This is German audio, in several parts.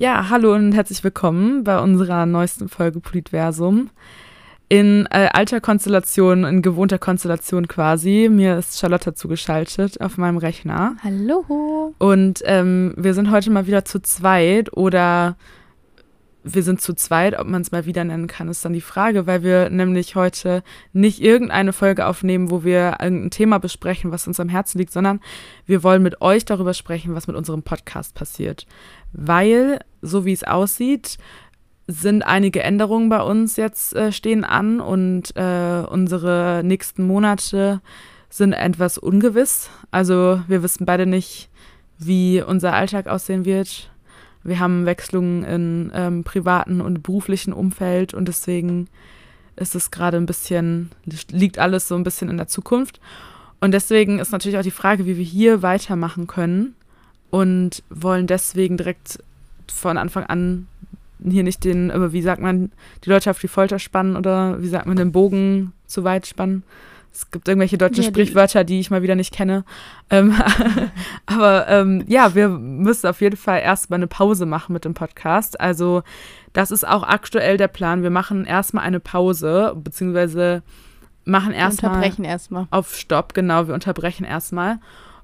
Ja, hallo und herzlich willkommen bei unserer neuesten Folge Politversum. In äh, alter Konstellation, in gewohnter Konstellation quasi. Mir ist Charlotte zugeschaltet auf meinem Rechner. Hallo. Und ähm, wir sind heute mal wieder zu zweit oder wir sind zu zweit, ob man es mal wieder nennen kann, ist dann die Frage, weil wir nämlich heute nicht irgendeine Folge aufnehmen, wo wir irgendein Thema besprechen, was uns am Herzen liegt, sondern wir wollen mit euch darüber sprechen, was mit unserem Podcast passiert. Weil, so wie es aussieht, sind einige Änderungen bei uns jetzt äh, stehen an und äh, unsere nächsten Monate sind etwas ungewiss. Also wir wissen beide nicht, wie unser Alltag aussehen wird wir haben Wechselungen in ähm, privaten und beruflichen Umfeld und deswegen ist es gerade ein bisschen, liegt alles so ein bisschen in der Zukunft. Und deswegen ist natürlich auch die Frage, wie wir hier weitermachen können und wollen deswegen direkt von Anfang an hier nicht den, wie sagt man, die Leute auf die Folter spannen oder wie sagt man, den Bogen zu weit spannen, es gibt irgendwelche deutschen ja, Sprichwörter, die ich mal wieder nicht kenne. Ähm, aber ähm, ja, wir müssen auf jeden Fall erstmal eine Pause machen mit dem Podcast. Also das ist auch aktuell der Plan. Wir machen erstmal eine Pause, beziehungsweise machen erstmal. unterbrechen erstmal. Auf Stopp, genau. Wir unterbrechen erstmal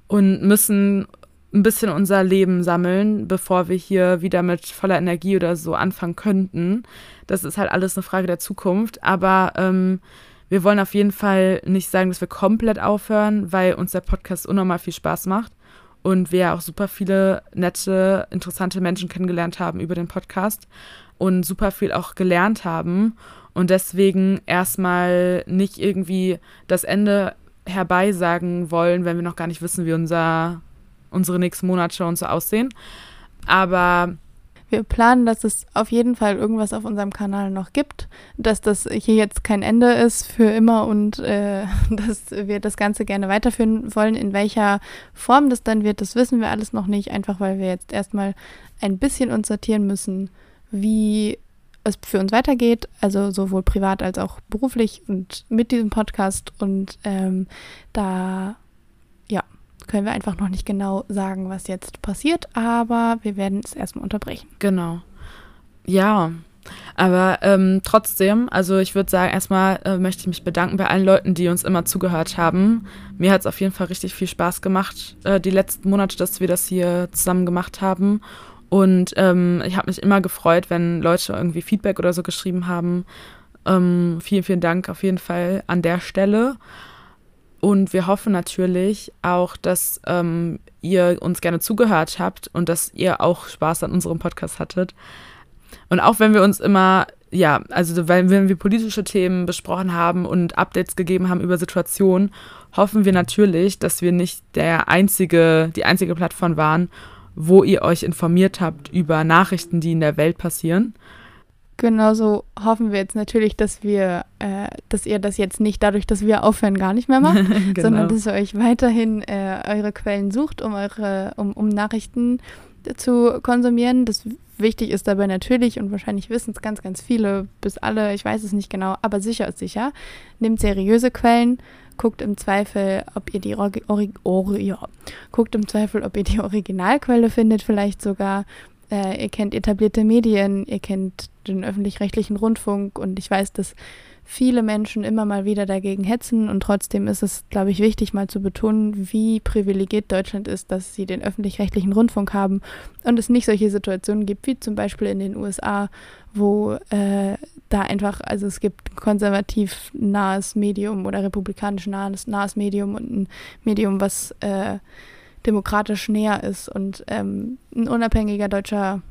und müssen ein bisschen unser Leben sammeln, bevor wir hier wieder mit voller Energie oder so anfangen könnten. Das ist halt alles eine Frage der Zukunft. Aber ähm, wir wollen auf jeden Fall nicht sagen, dass wir komplett aufhören, weil uns der Podcast unnormal viel Spaß macht und wir auch super viele nette, interessante Menschen kennengelernt haben über den Podcast und super viel auch gelernt haben und deswegen erstmal nicht irgendwie das Ende herbeisagen wollen, wenn wir noch gar nicht wissen, wie unser, unsere nächsten Monate und so aussehen. Aber wir planen, dass es auf jeden Fall irgendwas auf unserem Kanal noch gibt, dass das hier jetzt kein Ende ist für immer und äh, dass wir das Ganze gerne weiterführen wollen. In welcher Form das dann wird, das wissen wir alles noch nicht, einfach weil wir jetzt erstmal ein bisschen uns sortieren müssen, wie es für uns weitergeht, also sowohl privat als auch beruflich und mit diesem Podcast. Und ähm, da können wir einfach noch nicht genau sagen, was jetzt passiert, aber wir werden es erstmal unterbrechen. Genau. Ja, aber ähm, trotzdem, also ich würde sagen, erstmal äh, möchte ich mich bedanken bei allen Leuten, die uns immer zugehört haben. Mir hat es auf jeden Fall richtig viel Spaß gemacht, äh, die letzten Monate, dass wir das hier zusammen gemacht haben. Und ähm, ich habe mich immer gefreut, wenn Leute irgendwie Feedback oder so geschrieben haben. Ähm, vielen, vielen Dank auf jeden Fall an der Stelle. Und wir hoffen natürlich auch, dass ähm, ihr uns gerne zugehört habt und dass ihr auch Spaß an unserem Podcast hattet. Und auch wenn wir uns immer, ja, also wenn, wir politische Themen besprochen haben und Updates gegeben haben über Situationen, hoffen wir natürlich, dass wir nicht der einzige, die einzige Plattform waren, wo ihr euch informiert habt über Nachrichten, die in der Welt passieren. Genauso hoffen wir jetzt natürlich, dass wir, äh, dass ihr das jetzt nicht dadurch, dass wir aufhören, gar nicht mehr macht, genau. sondern dass ihr euch weiterhin äh, eure Quellen sucht, um eure, um, um Nachrichten zu konsumieren. Das wichtig ist dabei natürlich und wahrscheinlich wissen es ganz, ganz viele, bis alle, ich weiß es nicht genau, aber sicher ist sicher. Nehmt seriöse Quellen, guckt im Zweifel, ob ihr die Ori Ori Ori ja. guckt im Zweifel, ob ihr die Originalquelle findet, vielleicht sogar äh, ihr kennt etablierte Medien, ihr kennt den öffentlich-rechtlichen Rundfunk und ich weiß, dass viele Menschen immer mal wieder dagegen hetzen und trotzdem ist es, glaube ich, wichtig mal zu betonen, wie privilegiert Deutschland ist, dass sie den öffentlich-rechtlichen Rundfunk haben und es nicht solche Situationen gibt wie zum Beispiel in den USA, wo äh, da einfach, also es gibt konservativ nahes Medium oder republikanisch nahes, nahes Medium und ein Medium, was äh, demokratisch näher ist und ähm, ein unabhängiger deutscher,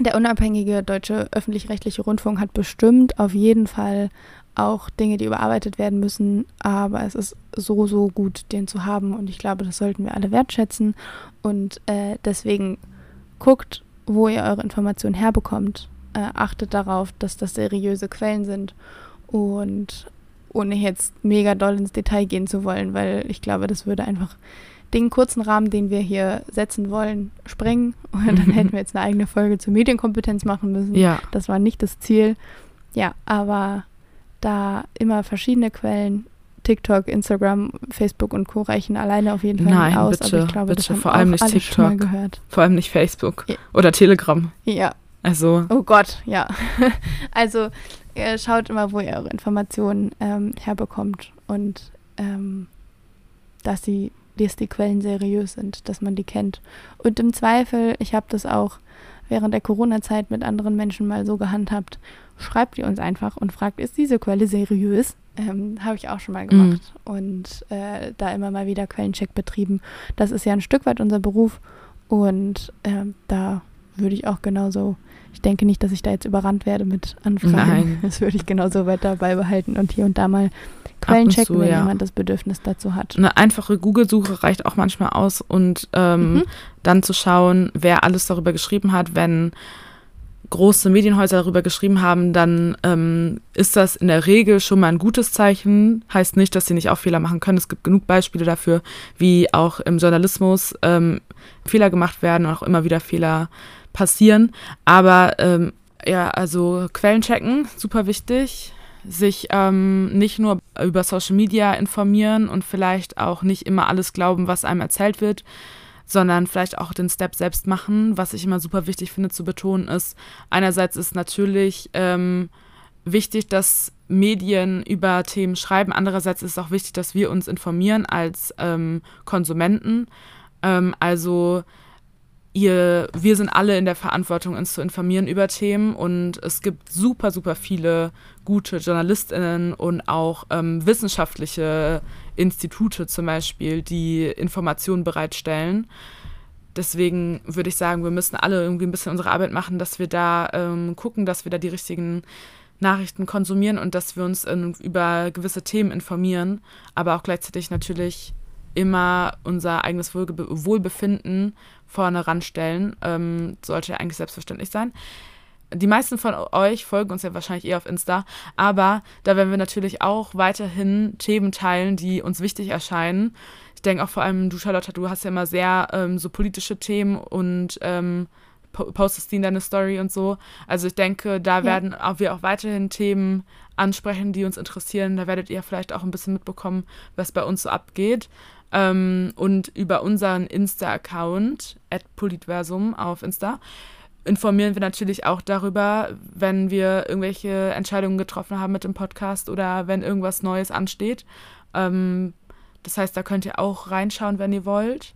der unabhängige deutsche öffentlich-rechtliche Rundfunk hat bestimmt auf jeden Fall auch Dinge, die überarbeitet werden müssen, aber es ist so, so gut, den zu haben und ich glaube, das sollten wir alle wertschätzen und äh, deswegen guckt, wo ihr eure Informationen herbekommt, äh, achtet darauf, dass das seriöse Quellen sind und ohne jetzt mega doll ins Detail gehen zu wollen, weil ich glaube, das würde einfach den kurzen Rahmen, den wir hier setzen wollen, sprengen. Und dann hätten wir jetzt eine eigene Folge zur Medienkompetenz machen müssen. Ja. Das war nicht das Ziel. Ja, aber da immer verschiedene Quellen, TikTok, Instagram, Facebook und Co. reichen alleine auf jeden Fall Nein, nicht aus. bitte, aber ich glaube, bitte, das vor allem auch nicht TikTok. Vor allem nicht Facebook Ja. oder Telegram. Ja, Also, oh Gott, ja. also äh, schaut immer, wo ihr eure Informationen ähm, herbekommt und ähm, dass sie dass die Quellen seriös sind, dass man die kennt. Und im Zweifel, ich habe das auch während der Corona-Zeit mit anderen Menschen mal so gehandhabt, schreibt ihr uns einfach und fragt, ist diese Quelle seriös? Ähm, habe ich auch schon mal gemacht und äh, da immer mal wieder Quellencheck betrieben. Das ist ja ein Stück weit unser Beruf und ähm, da würde ich auch genauso, ich denke nicht, dass ich da jetzt überrannt werde mit Anfragen. Nein. Das würde ich genauso weiter beibehalten und hier und da mal Quellen zu, checken, wenn ja. jemand das Bedürfnis dazu hat. eine einfache Google-Suche reicht auch manchmal aus und ähm, Mhm. dann zu schauen, wer alles darüber geschrieben hat. Wenn große Medienhäuser darüber geschrieben haben, dann ähm, ist das in der Regel schon mal ein gutes Zeichen. Heißt nicht, dass sie nicht auch Fehler machen können. Es gibt genug Beispiele dafür, wie auch im Journalismus ähm, Fehler gemacht werden und auch immer wieder Fehler passieren. Aber ähm, ja, also Quellen checken, super wichtig. Sich ähm, nicht nur über Social Media informieren und vielleicht auch nicht immer alles glauben, was einem erzählt wird, sondern vielleicht auch den Step selbst machen. Was ich immer super wichtig finde zu betonen ist, einerseits ist natürlich ähm, wichtig, dass Medien über Themen schreiben. Andererseits ist es auch wichtig, dass wir uns informieren als ähm, Konsumenten. Ähm, also ihr, wir sind alle in der Verantwortung, uns zu informieren über Themen und es gibt super, super viele gute JournalistInnen und auch ähm, wissenschaftliche Institute zum Beispiel, die Informationen bereitstellen. Deswegen würde ich sagen, wir müssen alle irgendwie ein bisschen unsere Arbeit machen, dass wir da ähm, gucken, dass wir da die richtigen Nachrichten konsumieren und dass wir uns ähm, über gewisse Themen informieren, aber auch gleichzeitig natürlich immer unser eigenes Wohlge Wohlbefinden vorne ranstellen. Ähm, sollte ja eigentlich selbstverständlich sein. Die meisten von euch folgen uns ja wahrscheinlich eher auf Insta, aber da werden wir natürlich auch weiterhin Themen teilen, die uns wichtig erscheinen. Ich denke auch vor allem, du Charlotte, du hast ja immer sehr ähm, so politische Themen und ähm, po- postest die in deine Story und so. Also ich denke, da Ja. werden auch wir auch weiterhin Themen ansprechen, die uns interessieren. Da werdet ihr vielleicht auch ein bisschen mitbekommen, was bei uns so abgeht. Ähm, und über unseren Insta-Account, politversum auf Insta, informieren wir natürlich auch darüber, wenn wir irgendwelche Entscheidungen getroffen haben mit dem Podcast oder wenn irgendwas Neues ansteht. Ähm, das heißt, da könnt ihr auch reinschauen, wenn ihr wollt.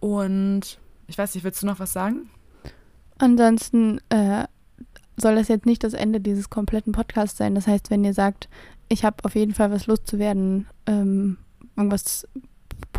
Und ich weiß nicht, willst du noch was sagen? Ansonsten äh, soll das jetzt nicht das Ende dieses kompletten Podcasts sein. Das heißt, wenn ihr sagt, ich habe auf jeden Fall was loszuwerden, ähm, irgendwas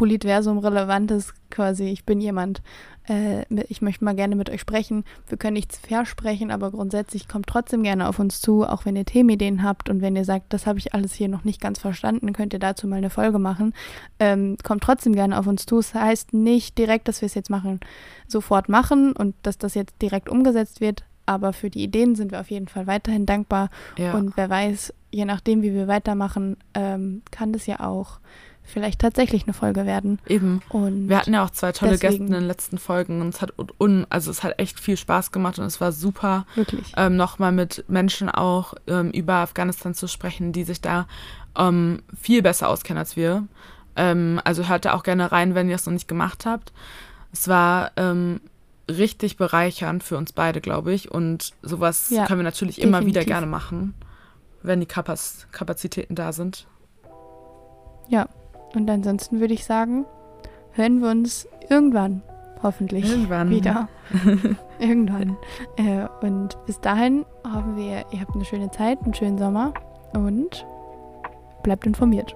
Politversum-Relevantes quasi, ich bin jemand, äh, ich möchte mal gerne mit euch sprechen. Wir können nichts versprechen, aber grundsätzlich kommt trotzdem gerne auf uns zu, auch wenn ihr Themenideen habt und wenn ihr sagt, das habe ich alles hier noch nicht ganz verstanden, könnt ihr dazu mal eine Folge machen. Ähm, kommt trotzdem gerne auf uns zu. Es heißt nicht direkt, dass wir es jetzt machen, sofort machen und dass das jetzt direkt umgesetzt wird. Aber für die Ideen sind wir auf jeden Fall weiterhin dankbar. Ja. Und wer weiß, je nachdem, wie wir weitermachen, ähm, kann das ja auch vielleicht tatsächlich eine Folge werden. Eben. Und Wir hatten ja auch zwei tolle deswegen- Gäste in den letzten Folgen und es hat un, also es hat echt viel Spaß gemacht und es war super, wirklich. ähm, nochmal mit Menschen auch ähm, über Afghanistan zu sprechen, die sich da ähm, viel besser auskennen als wir. Ähm, also hört da auch gerne rein, wenn ihr es noch nicht gemacht habt. Es war ähm, richtig bereichernd für uns beide, glaube ich. Und sowas Ja, können wir natürlich immer wieder definitiv. gerne machen, wenn die Kapaz Kapazitäten da sind. Und ansonsten würde ich sagen, hören wir uns irgendwann, hoffentlich, Irgendwann. wieder. irgendwann. Äh, und bis dahin hoffen wir, ihr habt eine schöne Zeit, einen schönen Sommer und bleibt informiert.